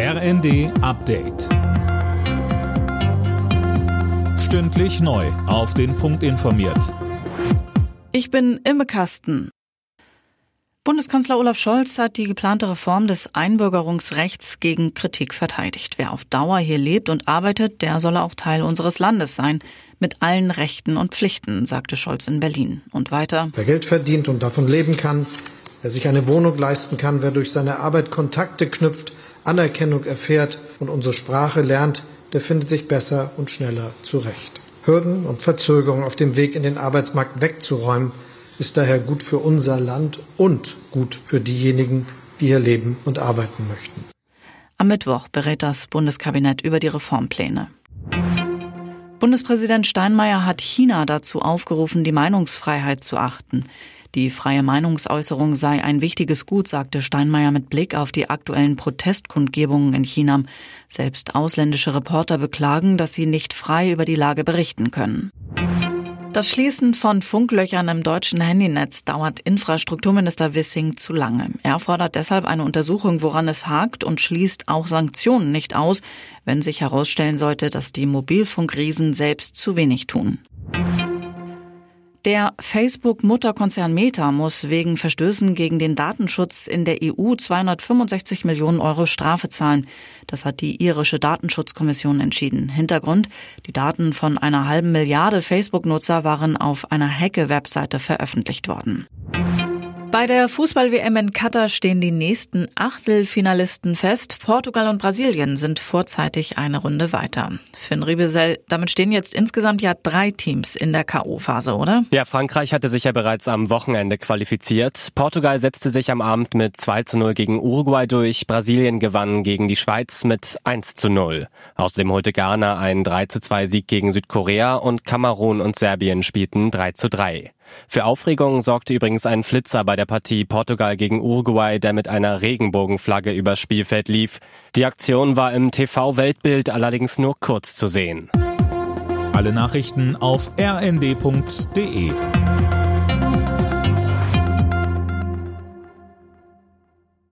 RND Update. Stündlich neu. Auf den Punkt informiert. Ich bin Imme Kasten. Bundeskanzler Olaf Scholz hat die geplante Reform des Einbürgerungsrechts gegen Kritik verteidigt. Wer auf Dauer hier lebt und arbeitet, der solle auch Teil unseres Landes sein, mit allen Rechten und Pflichten, sagte Scholz in Berlin. Und weiter. Wer Geld verdient und davon leben kann, wer sich eine Wohnung leisten kann, wer durch seine Arbeit Kontakte knüpft, Anerkennung erfährt und unsere Sprache lernt, der findet sich besser und schneller zurecht. Hürden und Verzögerungen auf dem Weg in den Arbeitsmarkt wegzuräumen, ist daher gut für unser Land und gut für diejenigen, die hier leben und arbeiten möchten. Am Mittwoch berät das Bundeskabinett über die Reformpläne. Bundespräsident Steinmeier hat China dazu aufgerufen, die Meinungsfreiheit zu achten. Die freie Meinungsäußerung sei ein wichtiges Gut, sagte Steinmeier mit Blick auf die aktuellen Protestkundgebungen in China. Selbst ausländische Reporter beklagen, dass sie nicht frei über die Lage berichten können. Das Schließen von Funklöchern im deutschen Handynetz dauert Infrastrukturminister Wissing zu lange. Er fordert deshalb eine Untersuchung, woran es hakt und schließt auch Sanktionen nicht aus, wenn sich herausstellen sollte, dass die Mobilfunkriesen selbst zu wenig tun. Der Facebook-Mutterkonzern Meta muss wegen Verstößen gegen den Datenschutz in der EU 265 Millionen Euro Strafe zahlen. Das hat die irische Datenschutzkommission entschieden. Hintergrund, die Daten von einer halben Milliarde Facebook-Nutzer waren auf einer Hacke-Webseite veröffentlicht worden. Bei der Fußball-WM in Katar stehen die nächsten Achtelfinalisten fest. Portugal und Brasilien sind vorzeitig eine Runde weiter. Finn Riebesell, damit stehen jetzt insgesamt ja drei Teams in der K.O.-Phase, oder? Ja, Frankreich hatte sich ja bereits am Wochenende qualifiziert. Portugal setzte sich am Abend mit 2 zu 0 gegen Uruguay durch. Brasilien gewann gegen die Schweiz mit 1 zu 0. Außerdem holte Ghana einen 3 zu 2 Sieg gegen Südkorea und Kamerun und Serbien spielten 3 zu 3. Für Aufregung sorgte übrigens ein Flitzer bei der Partie Portugal gegen Uruguay, der mit einer Regenbogenflagge übers Spielfeld lief. Die Aktion war im TV-Weltbild allerdings nur kurz zu sehen. Alle Nachrichten auf rnd.de